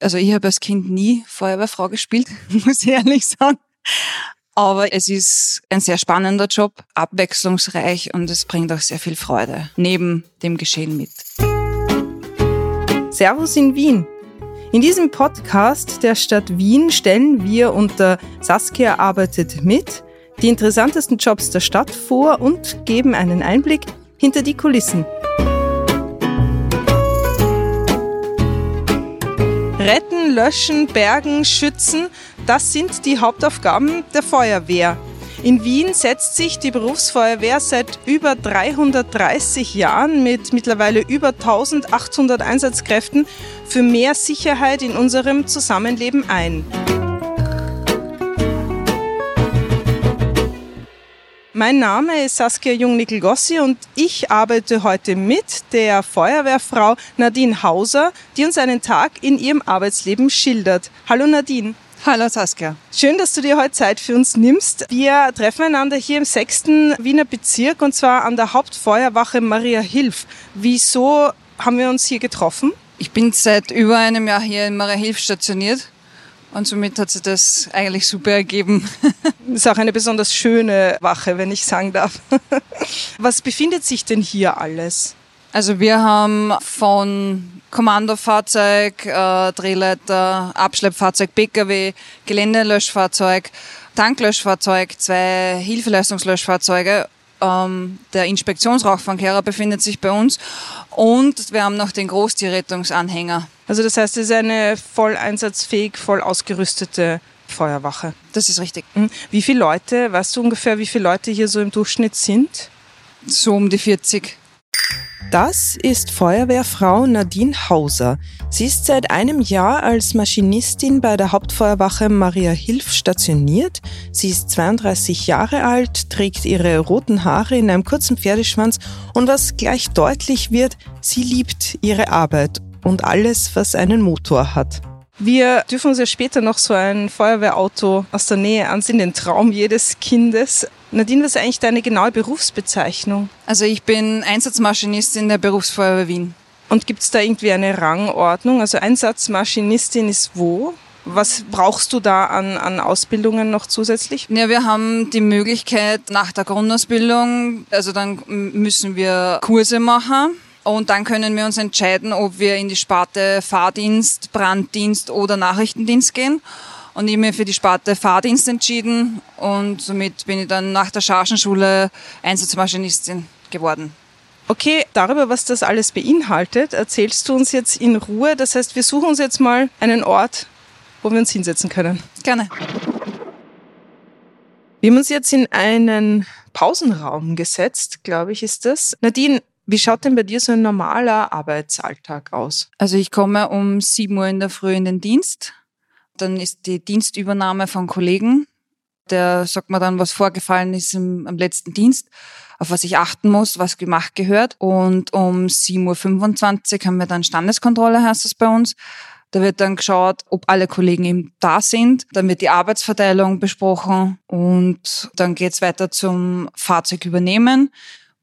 Also ich habe als Kind nie Feuerwehrfrau gespielt, muss ich ehrlich sagen. Aber es ist ein sehr spannender Job, abwechslungsreich und es bringt auch sehr viel Freude neben dem Geschehen mit. Servus in Wien. In diesem Podcast der Stadt Wien stellen wir unter Saskia arbeitet mit die interessantesten Jobs der Stadt vor und geben einen Einblick hinter die Kulissen. Retten, löschen, bergen, schützen, das sind die Hauptaufgaben der Feuerwehr. In Wien setzt sich die Berufsfeuerwehr seit über 330 Jahren mit mittlerweile über 1800 Einsatzkräften für mehr Sicherheit in unserem Zusammenleben ein. Mein Name ist Saskia Jung-Nickel-Gossi und ich arbeite heute mit der Feuerwehrfrau Nadine Hauser, die uns einen Tag in ihrem Arbeitsleben schildert. Hallo Nadine. Hallo Saskia. Schön, dass du dir heute Zeit für uns nimmst. Wir treffen einander hier im 6. Wiener Bezirk und zwar an der Hauptfeuerwache Maria Hilf. Wieso haben wir uns hier getroffen? Ich bin seit über einem Jahr hier in Maria Hilf stationiert und somit hat sich das eigentlich super ergeben. ist auch eine besonders schöne Wache, wenn ich sagen darf. Was befindet sich denn hier alles? Also wir haben von Kommandofahrzeug, äh, Drehleiter, Abschleppfahrzeug, PKW, Geländelöschfahrzeug, Tanklöschfahrzeug, zwei Hilfeleistungslöschfahrzeuge. Ähm, der Inspektionsrauchfangkehrer befindet sich bei uns und wir haben noch den Großtierrettungsanhänger. Also das heißt, es ist eine voll einsatzfähig, voll ausgerüstete Feuerwache. Das ist richtig. Mhm. Wie viele Leute, weißt du ungefähr, wie viele Leute hier so im Durchschnitt sind? So um die 40. Das ist Feuerwehrfrau Nadine Hauser. Sie ist seit einem Jahr als Maschinistin bei der Hauptfeuerwache Maria Hilf stationiert. Sie ist 32 Jahre alt, trägt ihre roten Haare in einem kurzen Pferdeschwanz und was gleich deutlich wird, sie liebt ihre Arbeit und alles, was einen Motor hat. Wir dürfen uns ja später noch so ein Feuerwehrauto aus der Nähe ansehen, den Traum jedes Kindes. Nadine, was ist eigentlich deine genaue Berufsbezeichnung? Also ich bin Einsatzmaschinistin der Berufsfeuerwehr Wien. Und gibt es da irgendwie eine Rangordnung? Also Einsatzmaschinistin ist wo? Was brauchst du da an, an Ausbildungen noch zusätzlich? Ja, wir haben die Möglichkeit nach der Grundausbildung, also dann müssen wir Kurse machen und dann können wir uns entscheiden, ob wir in die Sparte Fahrdienst, Branddienst oder Nachrichtendienst gehen. Und ich habe mir für die Sparte Fahrdienst entschieden und somit bin ich dann nach der Chargenschule Einsatzmaschinistin geworden. Okay, darüber, was das alles beinhaltet, erzählst du uns jetzt in Ruhe. Das heißt, wir suchen uns jetzt mal einen Ort, wo wir uns hinsetzen können. Gerne. Wir haben uns jetzt in einen Pausenraum gesetzt, glaube ich, ist das. Nadine, wie schaut denn bei dir so ein normaler Arbeitsalltag aus? Also ich komme um 7 Uhr in der Früh in den Dienst. Dann ist die Dienstübernahme von Kollegen. Der sagt mir dann, was vorgefallen ist im, am letzten Dienst, auf was ich achten muss, was gemacht gehört. Und um 7.25 Uhr haben wir dann Standeskontrolle, heißt es bei uns. Da wird dann geschaut, ob alle Kollegen eben da sind. Dann wird die Arbeitsverteilung besprochen und dann geht's weiter zum Fahrzeug übernehmen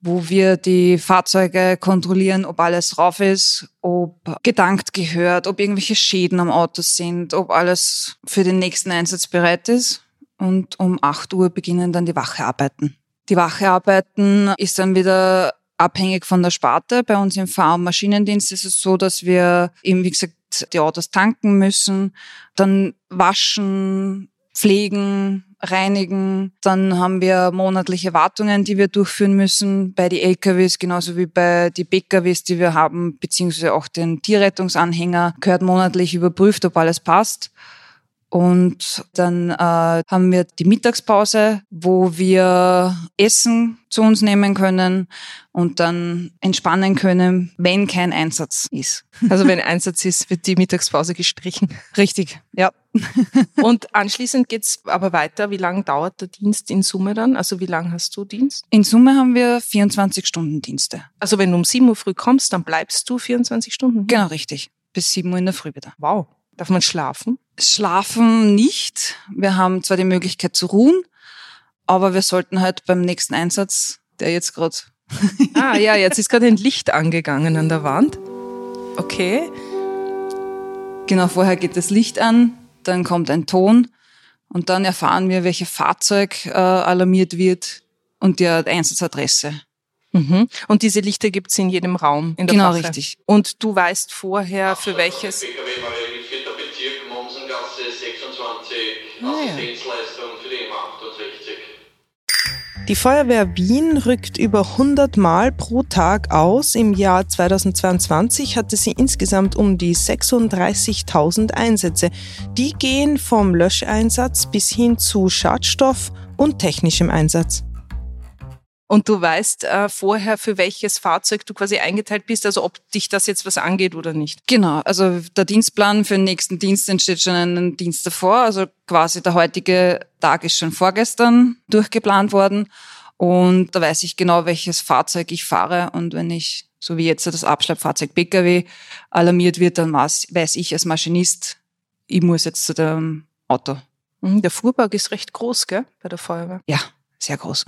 wo wir die Fahrzeuge kontrollieren, ob alles drauf ist, ob gedankt gehört, ob irgendwelche Schäden am Auto sind, ob alles für den nächsten Einsatz bereit ist. Und um 8 Uhr beginnen dann die Wachearbeiten. Die Wachearbeiten ist dann wieder abhängig von der Sparte. Bei uns im Fahr- und Maschinendienst ist es so, dass wir eben, wie gesagt, die Autos tanken müssen, dann waschen, pflegen, reinigen. Dann haben wir monatliche Wartungen, die wir durchführen müssen bei die LKWs, genauso wie bei die PKWs, die wir haben, beziehungsweise auch den Tierrettungsanhänger gehört monatlich überprüft, ob alles passt. Und dann äh, haben wir die Mittagspause, wo wir Essen zu uns nehmen können und dann entspannen können, wenn kein Einsatz ist. Also wenn Einsatz ist, wird die Mittagspause gestrichen. Richtig, ja. Und anschließend geht's aber weiter. Wie lange dauert der Dienst in Summe dann? Also wie lange hast du Dienst? In Summe haben wir 24 Stunden Dienste. Also wenn du um 7 Uhr früh kommst, dann bleibst du 24 Stunden? Genau, richtig. Bis 7 Uhr in der Früh wieder. Wow. Darf man schlafen? Schlafen nicht. Wir haben zwar die Möglichkeit zu ruhen, aber wir sollten halt beim nächsten Einsatz, der jetzt gerade. ah ja, jetzt ist gerade ein Licht angegangen an der Wand. Okay. Genau, vorher geht das Licht an, dann kommt ein Ton und dann erfahren wir, welches Fahrzeug äh, alarmiert wird und die Einsatzadresse. Mhm. Und diese Lichter gibt es in jedem Raum in der Genau, Wache. richtig. Und du weißt vorher, für welches. 26, ja. Assistenzleistung für die M68. Die Feuerwehr Wien rückt über 100 Mal pro Tag aus. Im Jahr 2022 hatte sie insgesamt um die 36.000 Einsätze. Die gehen vom Löscheinsatz bis hin zu Schadstoff und technischem Einsatz. Und du weißt äh, vorher, für welches Fahrzeug du quasi eingeteilt bist, also ob dich das jetzt was angeht oder nicht. Genau, also der Dienstplan für den nächsten Dienst entsteht schon einen Dienst davor. Also quasi der heutige Tag ist schon vorgestern durchgeplant worden. Und da weiß ich genau, welches Fahrzeug ich fahre. Und wenn ich, so wie jetzt das Abschleppfahrzeug Pkw alarmiert wird, dann weiß, ich als Maschinist, ich muss jetzt zu dem Auto. Mhm, Der Fuhrpark ist recht groß, gell, bei der Feuerwehr. Ja, sehr groß.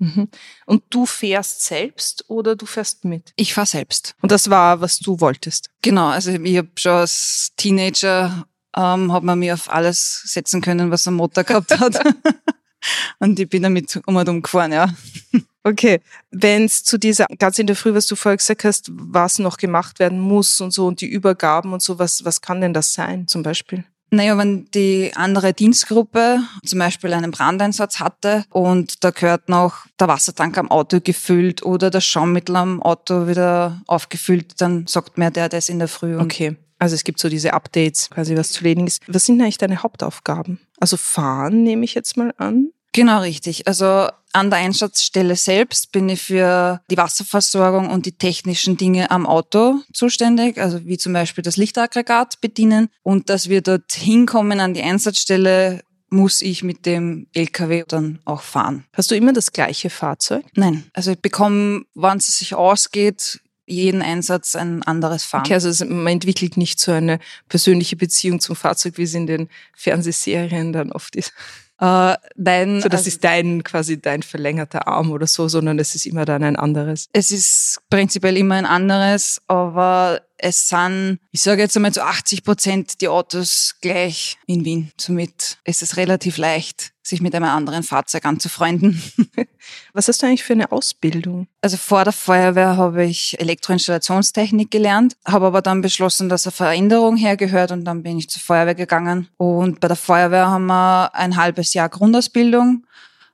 Mhm. Und du fährst selbst oder du fährst mit? Ich fahre selbst. Und das war, was du wolltest. Genau, also ich habe schon als Teenager ähm, hat man mir auf alles setzen können, was ein Motor gehabt hat. Und ich bin damit um und um gefahren, ja. Okay, wenn es zu dieser, ganz in der Früh, was du vorher gesagt hast, was noch gemacht werden muss und so und die Übergaben und so, was, was kann denn das sein zum Beispiel? Naja, wenn die andere Dienstgruppe zum Beispiel einen Brandeinsatz hatte und da gehört noch der Wassertank am Auto gefüllt oder das Schaummittel am Auto wieder aufgefüllt, dann sagt mir der das in der Früh. Okay, also es gibt so diese Updates, quasi was zu erledigen ist. Was sind eigentlich deine Hauptaufgaben? Also fahren nehme ich jetzt mal an. Genau, richtig. Also an der Einsatzstelle selbst bin ich für die Wasserversorgung und die technischen Dinge am Auto zuständig, also wie zum Beispiel das Lichtaggregat bedienen. Und dass wir dort hinkommen an die Einsatzstelle, muss ich mit dem LKW dann auch fahren. Hast du immer das gleiche Fahrzeug? Nein, also ich bekomme, wann es sich ausgeht, jeden Einsatz ein anderes Fahren. Okay, also es, man entwickelt nicht so eine persönliche Beziehung zum Fahrzeug, wie es in den Fernsehserien dann oft ist. Äh, nein, So, das ist dein, quasi dein verlängerter Arm oder so, sondern es ist immer dann ein anderes. es ist prinzipiell immer ein anderes, aber es sind, ich sage jetzt einmal zu 80 Prozent die Autos gleich in Wien. Somit ist es relativ leicht, sich mit einem anderen Fahrzeug anzufreunden. Was hast du eigentlich für eine Ausbildung? Also vor der Feuerwehr habe ich Elektroinstallationstechnik gelernt, habe aber dann beschlossen, dass eine Veränderung hergehört und dann bin ich zur Feuerwehr gegangen. Und bei der Feuerwehr haben wir ein halbes Jahr Grundausbildung.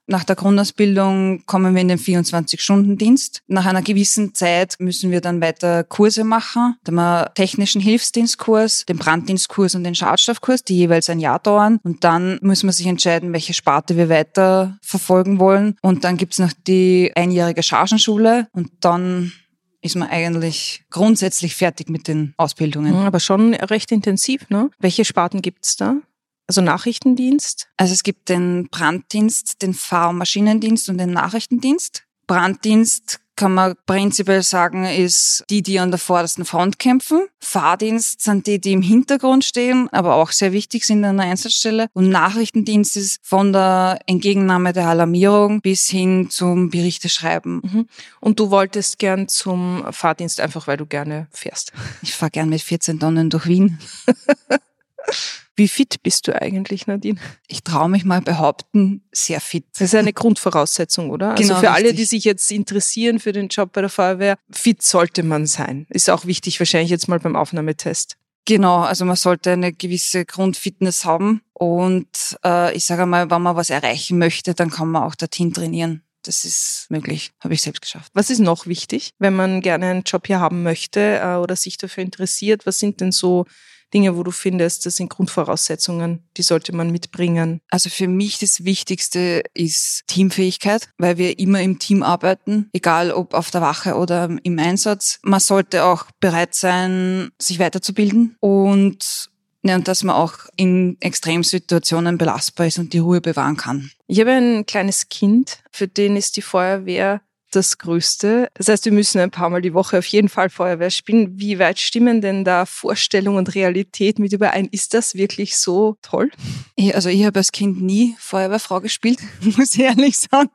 Nach der Grundausbildung kommen wir in den 24-Stunden-Dienst. Nach einer gewissen Zeit müssen wir dann weiter Kurse machen. Da haben wir technischen Hilfsdienstkurs, den Branddienstkurs und den Schadstoffkurs, die jeweils ein Jahr dauern. Und dann muss man sich entscheiden, welche Sparte wir weiter verfolgen wollen. Und dann gibt's noch die einjährige Chargenschule und dann ist man eigentlich grundsätzlich fertig mit den Ausbildungen. Mhm, Aber schon recht intensiv, ne? Welche Sparten gibt's da? Also Nachrichtendienst? Also es gibt den Branddienst, den Fahr- und Maschinendienst und den Nachrichtendienst. Branddienst kann man prinzipiell sagen, ist die, die an der vordersten Front kämpfen. Fahrdienst sind die, die im Hintergrund stehen, aber auch sehr wichtig sind an der Einsatzstelle. Und Nachrichtendienst ist von der Entgegennahme der Alarmierung bis hin zum Berichteschreiben. Mhm. Und du wolltest gern zum Fahrdienst einfach, weil du gerne fährst. Ich fahre gern mit 14 Tonnen durch Wien. Wie fit bist du eigentlich, Nadine? Ich traue mich mal behaupten, sehr fit. Das ist eine Grundvoraussetzung, oder? Also Genau, für alle, richtig. die sich jetzt interessieren für den Job bei der Feuerwehr, fit sollte man sein. Ist auch wichtig, wahrscheinlich jetzt mal beim Aufnahmetest. Genau, also man sollte eine gewisse Grundfitness haben und äh, ich sage mal, wenn man was erreichen möchte, dann kann man auch dorthin trainieren. Das ist möglich, habe ich selbst geschafft. Was ist noch wichtig, wenn man gerne einen Job hier haben möchte äh, oder sich dafür interessiert? Was sind denn so Dinge, wo du findest, das sind Grundvoraussetzungen, die sollte man mitbringen? Also für mich das Wichtigste ist Teamfähigkeit, weil wir immer im Team arbeiten, egal ob auf der Wache oder im Einsatz. Man sollte auch bereit sein, sich weiterzubilden und ja, und dass man auch in Extremsituationen belastbar ist und die Ruhe bewahren kann. Ich habe ein kleines Kind, für den ist die Feuerwehr das Größte. Das heißt, wir müssen ein paar Mal die Woche auf jeden Fall Feuerwehr spielen. Wie weit stimmen denn da Vorstellung und Realität mit überein? Ist das wirklich so toll? Ich, also ich habe als Kind nie Feuerwehrfrau gespielt, muss ich ehrlich sagen.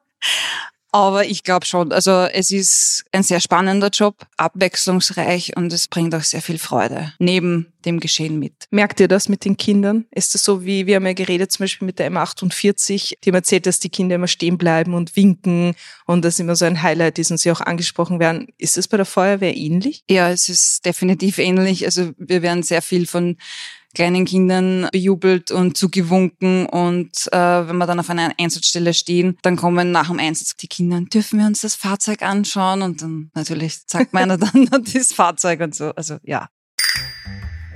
Aber ich glaube schon, also es ist ein sehr spannender Job, abwechslungsreich und es bringt auch sehr viel Freude neben dem Geschehen mit. Merkt ihr das mit den Kindern? Ist das so, wie wir haben ja geredet, zum Beispiel mit der M48, die haben erzählt, dass die Kinder immer stehen bleiben und winken und das immer so ein Highlight ist und sie auch angesprochen werden. Ist das bei der Feuerwehr ähnlich? Ja, es ist definitiv ähnlich. Also wir werden sehr viel von kleinen Kindern bejubelt und zugewunken. Und äh, wenn wir dann auf einer Einsatzstelle stehen, dann kommen nach dem Einsatz die Kinder, dürfen wir uns das Fahrzeug anschauen? Und dann natürlich sagt meiner dann das Fahrzeug und so. Also ja.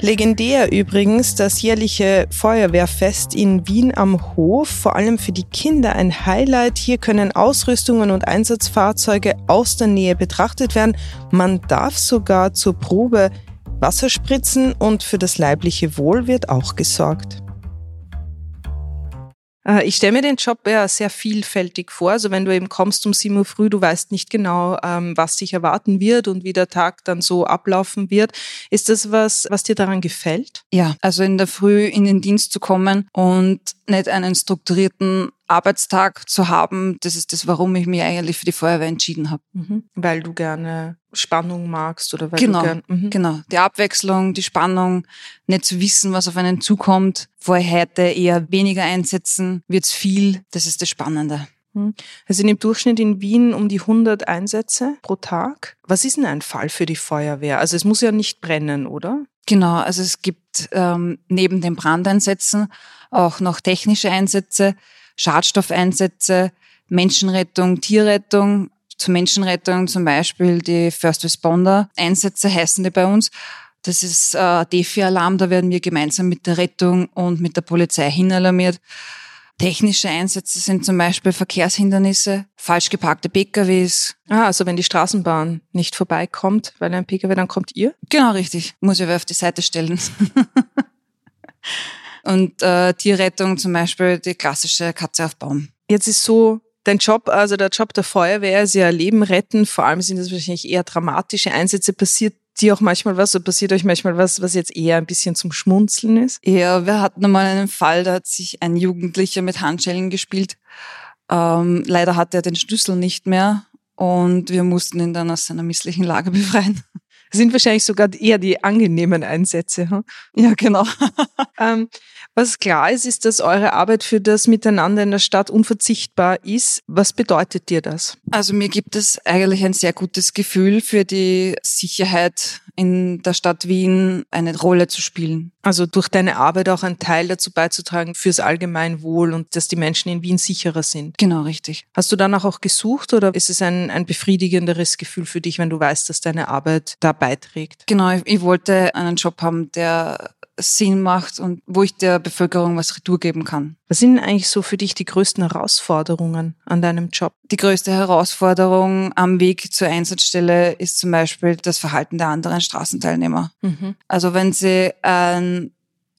Legendär übrigens das jährliche Feuerwehrfest in Wien am Hof, vor allem für die Kinder ein Highlight. Hier können Ausrüstungen und Einsatzfahrzeuge aus der Nähe betrachtet werden. Man darf sogar zur Probe Wasser spritzen und für das leibliche Wohl wird auch gesorgt. Äh, ich stelle mir den Job ja sehr vielfältig vor. Also wenn du eben kommst um 7 Uhr früh, du weißt nicht genau, ähm, was dich erwarten wird und wie der Tag dann so ablaufen wird. Ist das was, was dir daran gefällt? Ja, also in der Früh in den Dienst zu kommen und nicht einen strukturierten Arbeitstag zu haben, das ist das, warum ich mich eigentlich für die Feuerwehr entschieden habe. Mhm. Weil du gerne Spannung magst oder weil genau, du gern, mhm. genau. Die Abwechslung, die Spannung, nicht zu wissen, was auf einen zukommt. Vorher heute eher weniger einsetzen, wird's viel. Das ist das Spannende. Mhm. Es sind im Durchschnitt in Wien um die 100 Einsätze pro Tag. Was ist denn ein Fall für die Feuerwehr? Also es muss ja nicht brennen, oder? Genau, also es gibt ähm, neben den Brandeinsätzen auch noch technische Einsätze, Schadstoffeinsätze, Menschenrettung, Tierrettung. Zur Menschenrettung zum Beispiel die First Responder Einsätze heißen die bei uns. Das ist äh, Defi-Alarm, da werden wir gemeinsam mit der Rettung und mit der Polizei hinalarmiert. Technische Einsätze sind zum Beispiel Verkehrshindernisse, falsch geparkte PKWs. Ah, also wenn die Straßenbahn nicht vorbeikommt, weil ein PKW, dann kommt ihr? Genau, richtig. Muss ich auf die Seite stellen. Und äh, Tierrettung zum Beispiel die klassische Katze auf Baum. Jetzt ist so, dein Job, also der Job der Feuerwehr ist ja Leben retten. Vor allem sind das wahrscheinlich eher dramatische Einsätze. Passiert dir auch manchmal was oder passiert euch manchmal was, was jetzt eher ein bisschen zum Schmunzeln ist? Ja, wir hatten einmal einen Fall, da hat sich ein Jugendlicher mit Handschellen gespielt. Ähm, leider hatte er den Schlüssel nicht mehr und wir mussten ihn dann aus seiner misslichen Lage befreien. sind wahrscheinlich sogar eher die angenehmen Einsätze. Hm? Ja, genau. ähm, was klar ist, ist, dass eure Arbeit für das Miteinander in der Stadt unverzichtbar ist. Was bedeutet dir das? Also mir gibt es eigentlich ein sehr gutes Gefühl für die Sicherheit in der Stadt Wien eine Rolle zu spielen. Also durch deine Arbeit auch einen Teil dazu beizutragen fürs Allgemeinwohl und dass die Menschen in Wien sicherer sind. Genau, richtig. Hast du danach auch gesucht oder ist es ein, ein befriedigenderes Gefühl für dich, wenn du weißt, dass deine Arbeit da beiträgt? Genau, ich, ich wollte einen Job haben, der Sinn macht und wo ich der Bevölkerung was Retour geben kann. Was sind eigentlich so für dich die größten Herausforderungen an deinem Job? Die größte Herausforderung am Weg zur Einsatzstelle ist zum Beispiel das Verhalten der anderen Straßenteilnehmer. Mhm. Also wenn sie ein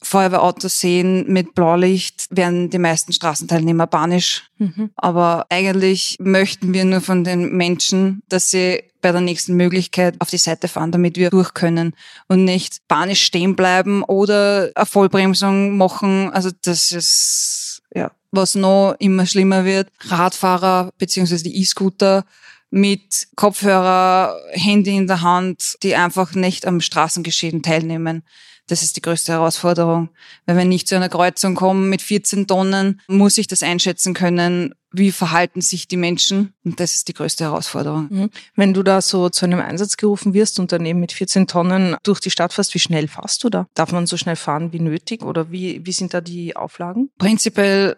Feuerwehrauto sehen mit Blaulicht, werden die meisten Straßenteilnehmer panisch. Mhm. Aber eigentlich möchten wir nur von den Menschen, dass sie bei der nächsten Möglichkeit auf die Seite fahren, damit wir durch können und nicht panisch stehen bleiben oder eine Vollbremsung machen. Also das ist, ja, was noch immer schlimmer wird. Radfahrer beziehungsweise die E-Scooter mit Kopfhörer, Handy in der Hand, die einfach nicht am Straßengeschehen teilnehmen. Das ist die größte Herausforderung. Wenn wir nicht zu einer Kreuzung kommen mit 14 Tonnen, muss ich das einschätzen können, wie verhalten sich die Menschen. Und das ist die größte Herausforderung. Mhm. Wenn du da so zu einem Einsatz gerufen wirst und daneben mit 14 Tonnen durch die Stadt fährst, wie schnell fährst du da? Darf man so schnell fahren wie nötig oder wie, wie sind da die Auflagen? Prinzipiell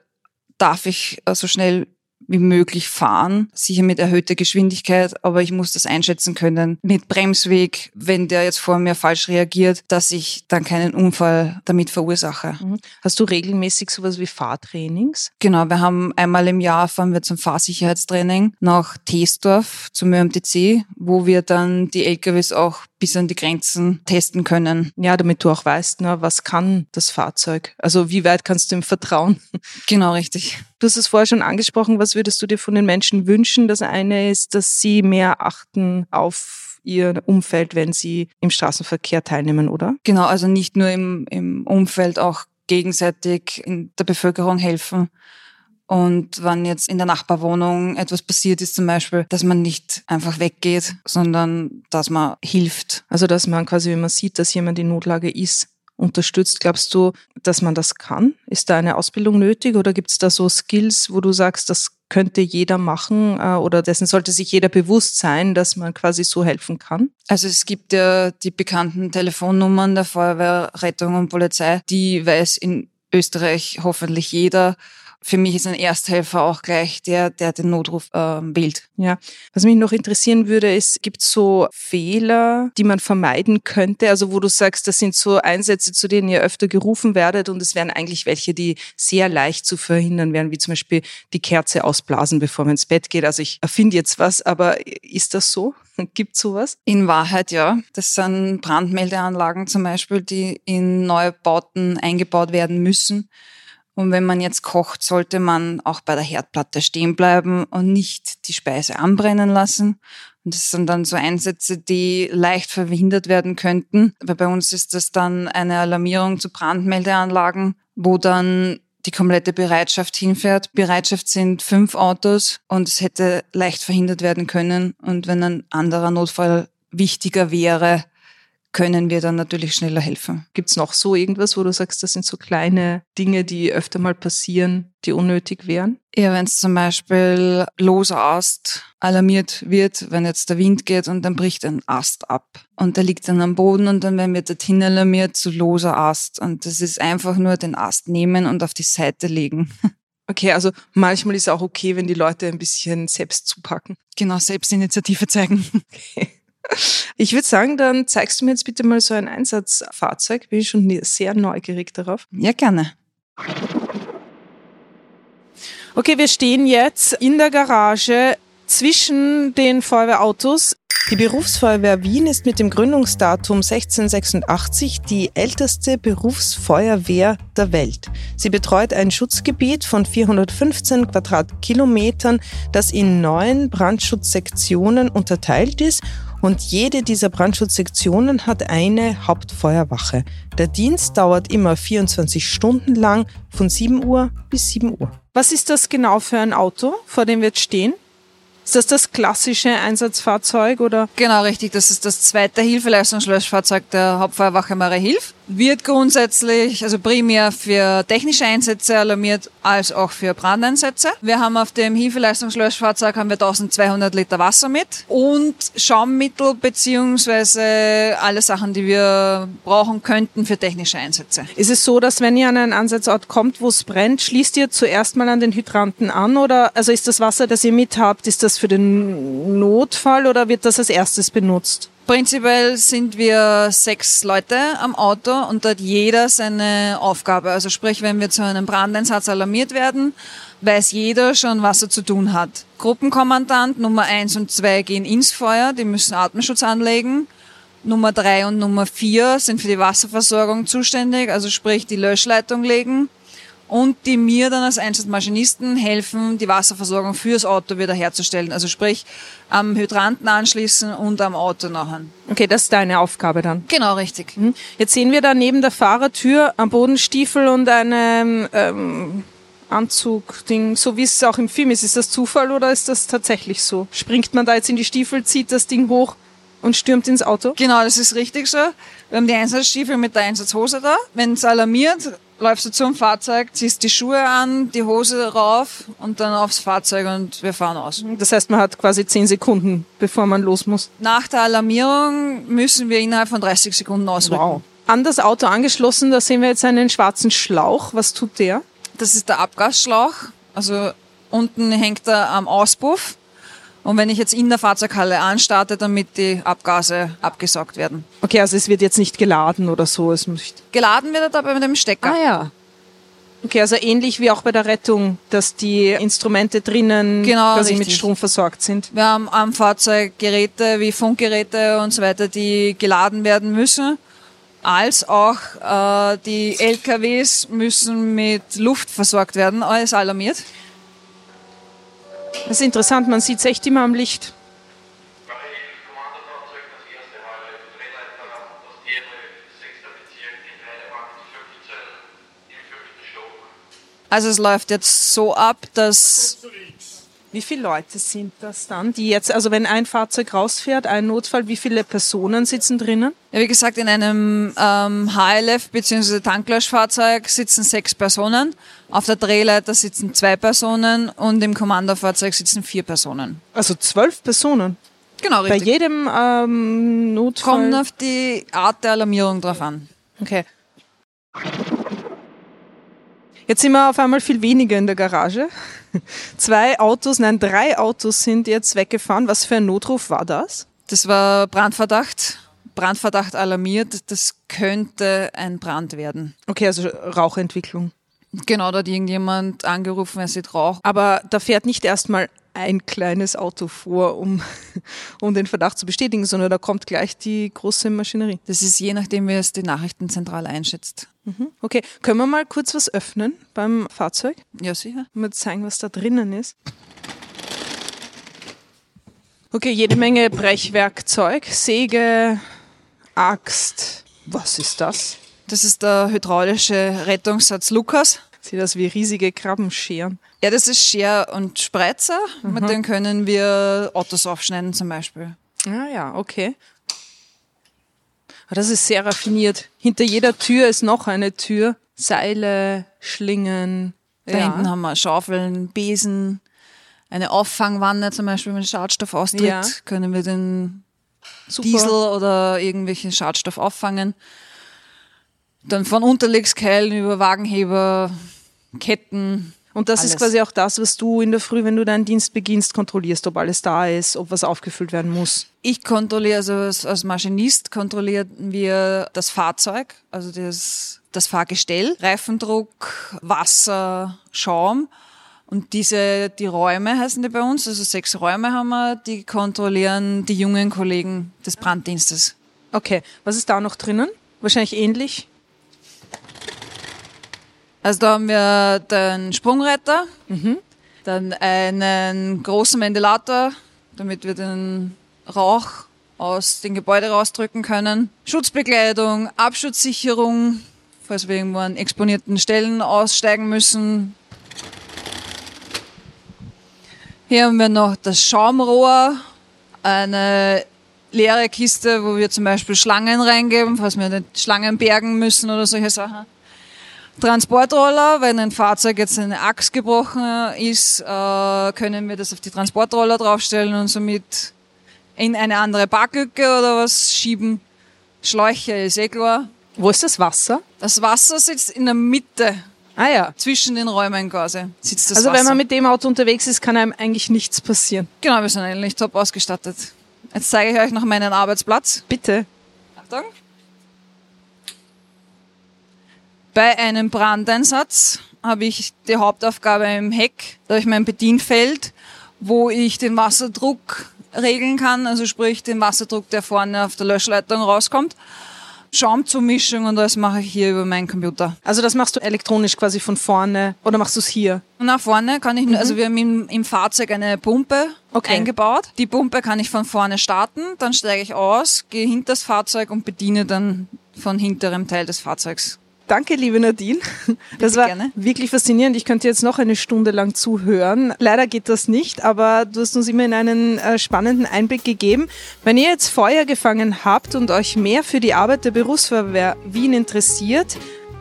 darf ich so schnell wie möglich fahren, sicher mit erhöhter Geschwindigkeit, aber ich muss das einschätzen können mit Bremsweg, wenn der jetzt vor mir falsch reagiert, dass ich dann keinen Unfall damit verursache. Mhm. Hast du regelmäßig sowas wie Fahrtrainings? Genau, wir haben einmal im Jahr fahren wir zum Fahrsicherheitstraining nach Teesdorf zum ÖMTC, wo wir dann die LKWs auch bis an die Grenzen testen können. Ja, damit du auch weißt, ne, was kann das Fahrzeug? Also wie weit kannst du ihm vertrauen? Genau, richtig. Du hast es vorher schon angesprochen. Was würdest du dir von den Menschen wünschen? Das eine ist, dass sie mehr achten auf ihr Umfeld, wenn sie im Straßenverkehr teilnehmen, oder? Genau, also nicht nur im, im Umfeld, auch gegenseitig in der Bevölkerung helfen Und wenn jetzt in der Nachbarwohnung etwas passiert ist zum Beispiel, dass man nicht einfach weggeht, sondern dass man hilft. Also dass man quasi, wenn man sieht, dass jemand in Notlage ist, unterstützt. Glaubst du, dass man das kann? Ist da eine Ausbildung nötig oder gibt es da so Skills, wo du sagst, das könnte jeder machen äh, oder dessen sollte sich jeder bewusst sein, dass man quasi so helfen kann? Also es gibt ja die bekannten Telefonnummern der Feuerwehr, Rettung und Polizei. Die weiß in Österreich hoffentlich jeder für mich ist ein Ersthelfer auch gleich der, der den Notruf äh, wählt. Ja, was mich noch interessieren würde, ist, gibt es so Fehler, die man vermeiden könnte? Also wo du sagst, das sind so Einsätze, zu denen ihr öfter gerufen werdet und es wären eigentlich welche, die sehr leicht zu verhindern wären, wie zum Beispiel die Kerze ausblasen, bevor man ins Bett geht. Also ich erfinde jetzt was, aber ist das so? Gibt sowas? In Wahrheit ja. Das sind Brandmeldeanlagen zum Beispiel, die in Neubauten eingebaut werden müssen. Und wenn man jetzt kocht, sollte man auch bei der Herdplatte stehen bleiben und nicht die Speise anbrennen lassen. Und das sind dann so Einsätze, die leicht verhindert werden könnten. Weil bei uns ist das dann eine Alarmierung zu Brandmeldeanlagen, wo dann die komplette Bereitschaft hinfährt. Bereitschaft sind fünf Autos und es hätte leicht verhindert werden können. Und wenn ein anderer Notfall wichtiger wäre, können wir dann natürlich schneller helfen. Gibt es noch so irgendwas, wo du sagst, das sind so kleine Dinge, die öfter mal passieren, die unnötig wären? Ja, wenn es zum Beispiel loser Ast alarmiert wird, wenn jetzt der Wind geht und dann bricht ein Ast ab und der liegt dann am Boden und dann werden wir dorthin alarmiert zu loser Ast und das ist einfach nur den Ast nehmen und auf die Seite legen. Okay, also manchmal ist es auch okay, wenn die Leute ein bisschen selbst zupacken. Genau, Selbstinitiative zeigen. Okay. Ich würde sagen, dann zeigst du mir jetzt bitte mal so ein Einsatzfahrzeug. Bin ich schon sehr neugierig darauf. Ja, gerne. Okay, wir stehen jetzt in der Garage zwischen den Feuerwehrautos. Die Berufsfeuerwehr Wien ist mit dem Gründungsdatum 1686 die älteste Berufsfeuerwehr der Welt. Sie betreut ein Schutzgebiet von 415 Quadratkilometern, das in neun Brandschutzsektionen unterteilt ist und jede dieser Brandschutzsektionen hat eine Hauptfeuerwache. Der Dienst dauert immer 24 Stunden lang von 7 Uhr bis 7 Uhr. Was ist das genau für ein Auto, vor dem wir jetzt stehen? Ist das das klassische Einsatzfahrzeug oder? Genau, richtig. Das ist das zweite Hilfeleistungslöschfahrzeug der Hauptfeuerwache Maria Hilf. Wird grundsätzlich, also primär für technische Einsätze alarmiert, als auch für Brandeinsätze. Wir haben auf dem Hilfeleistungslöschfahrzeug haben wir 1200 Liter Wasser mit und Schaummittel beziehungsweise alle Sachen, die wir brauchen könnten für technische Einsätze. Ist es so, dass wenn ihr an einen Einsatzort kommt, wo es brennt, schließt ihr zuerst mal an den Hydranten an oder also ist das Wasser, das ihr mit habt, ist das für den Notfall oder wird das als erstes benutzt? Prinzipiell sind wir sechs Leute am Auto und dort jeder seine Aufgabe. Also sprich, wenn wir zu einem Brandeinsatz alarmiert werden, weiß jeder schon, was er zu tun hat. Gruppenkommandant Nummer eins und zwei gehen ins Feuer, die müssen Atemschutz anlegen. Nummer drei und Nummer vier sind für die Wasserversorgung zuständig, also sprich die Löschleitung legen und die mir dann als Einsatzmaschinisten helfen, die Wasserversorgung fürs Auto wiederherzustellen. Also sprich, am Hydranten anschließen und am Auto nachher. Okay, das ist deine Aufgabe dann. Genau, richtig. Mhm. Jetzt sehen wir da neben der Fahrertür am Bodenstiefel und einem ähm, Anzugding, so wie es auch im Film ist. Ist das Zufall oder ist das tatsächlich so? Springt man da jetzt in die Stiefel, zieht das Ding hoch und stürmt ins Auto? Genau, das ist richtig so. Wir haben die Einsatzstiefel mit der Einsatzhose da. Wenn es alarmiert, läufst du zum Fahrzeug, ziehst die Schuhe an, die Hose rauf und dann aufs Fahrzeug und wir fahren aus. Das heißt, man hat quasi zehn Sekunden, bevor man los muss. Nach der Alarmierung müssen wir innerhalb von 30 Sekunden ausrücken. Wow. An das Auto angeschlossen, da sehen wir jetzt einen schwarzen Schlauch. Was tut der? Das ist der Abgasschlauch. Also unten hängt er am Auspuff. Und wenn ich jetzt in der Fahrzeughalle anstarte, damit die Abgase abgesaugt werden. Okay, also es wird jetzt nicht geladen oder so. Es muss geladen wird er dabei mit dem Stecker. Ah ja. Okay, also ähnlich wie auch bei der Rettung, dass die Instrumente drinnen genau, quasi richtig. mit Strom versorgt sind. Wir haben am Fahrzeug Geräte wie Funkgeräte und so weiter, die geladen werden müssen. Als auch äh, die LKWs müssen mit Luft versorgt werden, alles alarmiert. Das ist interessant, man sieht es echt immer am Licht. Also es läuft jetzt so ab, dass Wie viele Leute sind das dann, die jetzt, also wenn ein Fahrzeug rausfährt, ein Notfall, wie viele Personen sitzen drinnen? Ja, wie gesagt, in einem ähm, HLF bzw. Tanklöschfahrzeug sitzen sechs Personen, auf der Drehleiter sitzen zwei Personen und im Kommandofahrzeug sitzen vier Personen. Also zwölf Personen. Genau, Bei richtig. jedem ähm, Notfall. Kommt auf die Art der Alarmierung drauf an. Okay. Jetzt sind wir auf einmal viel weniger in der Garage. Zwei Autos, nein, drei Autos sind jetzt weggefahren. Was für ein Notruf war das? Das war Brandverdacht. Brandverdacht alarmiert. Das könnte ein Brand werden. Okay, also Rauchentwicklung. Genau, da hat irgendjemand angerufen, er sieht Rauch. Aber da fährt nicht erstmal ein kleines Auto vor, um, um den Verdacht zu bestätigen, sondern da kommt gleich die große Maschinerie. Das ist je nachdem, wie es die Nachrichtenzentrale einschätzt. Okay, können wir mal kurz was öffnen beim Fahrzeug? Ja, sicher. Mal zeigen, was da drinnen ist. Okay, jede Menge Brechwerkzeug, Säge, Axt. Was ist das? Das ist der hydraulische Rettungssatz Lukas. Sieht das wie riesige Krabbenscheren. Ja, das ist Scher und Spreizer. Mit denen können wir Autos aufschneiden zum Beispiel. Ah ja, okay. Das ist sehr raffiniert. Hinter jeder Tür ist noch eine Tür. Seile, Schlingen. Da ja. hinten haben wir Schaufeln, Besen, eine Auffangwanne zum Beispiel, wenn Schadstoff austritt, Ja. können wir den Super. Diesel oder irgendwelchen Schadstoff auffangen. Dann von Unterlegskeilen über Wagenheber, Ketten. Und das alles. ist quasi auch das, was du in der Früh, wenn du deinen Dienst beginnst, kontrollierst, ob alles da ist, ob was aufgefüllt werden muss. Ich kontrolliere, also als, Maschinist kontrollieren wir das Fahrzeug, also das, das Fahrgestell, Reifendruck, Wasser, Schaum. Und diese, die Räume heißen die bei uns, also sechs Räume haben wir, die kontrollieren die jungen Kollegen des Branddienstes. Okay, was ist da noch drinnen? Wahrscheinlich ähnlich. Also da haben wir den Sprungreiter, dann einen großen Ventilator, damit wir den Rauch aus dem Gebäude rausdrücken können. Schutzbekleidung, Abschutzsicherung, falls wir irgendwo an exponierten Stellen aussteigen müssen. Hier haben wir noch das Schaumrohr, eine leere Kiste, wo wir zum Beispiel Schlangen reingeben, falls wir nicht Schlangen bergen müssen oder solche Sachen. Transportroller, wenn ein Fahrzeug jetzt eine Axt gebrochen ist, äh, können wir das auf die Transportroller draufstellen und somit in eine andere Parklücke oder was schieben. Schläuche ist eh klar. Wo ist das Wasser? Das Wasser sitzt in der Mitte, Ah ja. zwischen den Räumen quasi. Sitzt das Also Wasser. wenn man mit dem Auto unterwegs ist, kann einem eigentlich nichts passieren. genau, wir sind eigentlich top ausgestattet. Jetzt zeige ich euch noch meinen Arbeitsplatz. Bitte. Achtung. Bei einem Brandeinsatz habe ich die Hauptaufgabe im Heck. Da habe ich mein Bedienfeld, wo ich den Wasserdruck regeln kann, also sprich den Wasserdruck, der vorne auf der Löschleitung rauskommt. Schaumzumischung und das mache ich hier über meinen Computer. Also das machst du elektronisch quasi von vorne oder machst du es hier? Nach vorne kann ich, nur- also wir haben im, im Fahrzeug eine Pumpe Okay. eingebaut. Die Pumpe kann ich von vorne starten, dann steige ich aus, gehe hinter das Fahrzeug und bediene dann von hinterem Teil des Fahrzeugs. Danke, liebe Nadine. Das war gerne. wirklich faszinierend. Ich könnte jetzt noch eine Stunde lang zuhören. Leider geht das nicht, aber du hast uns immerhin einen äh, spannenden Einblick gegeben. Wenn ihr jetzt Feuer gefangen habt und euch mehr für die Arbeit der Berufsfeuerwehr Wien interessiert,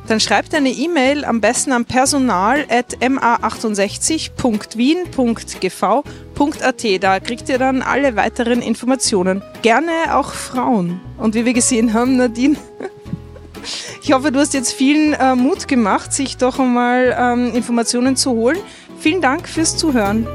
dann schreibt eine E-Mail am besten an personal.ma68.wien.gv.at. Da kriegt ihr dann alle weiteren Informationen. Gerne auch Frauen. Und wie wir gesehen haben, Nadine, ich hoffe, du hast jetzt vielen äh, Mut gemacht, sich doch einmal ähm, Informationen zu holen. Vielen Dank fürs Zuhören.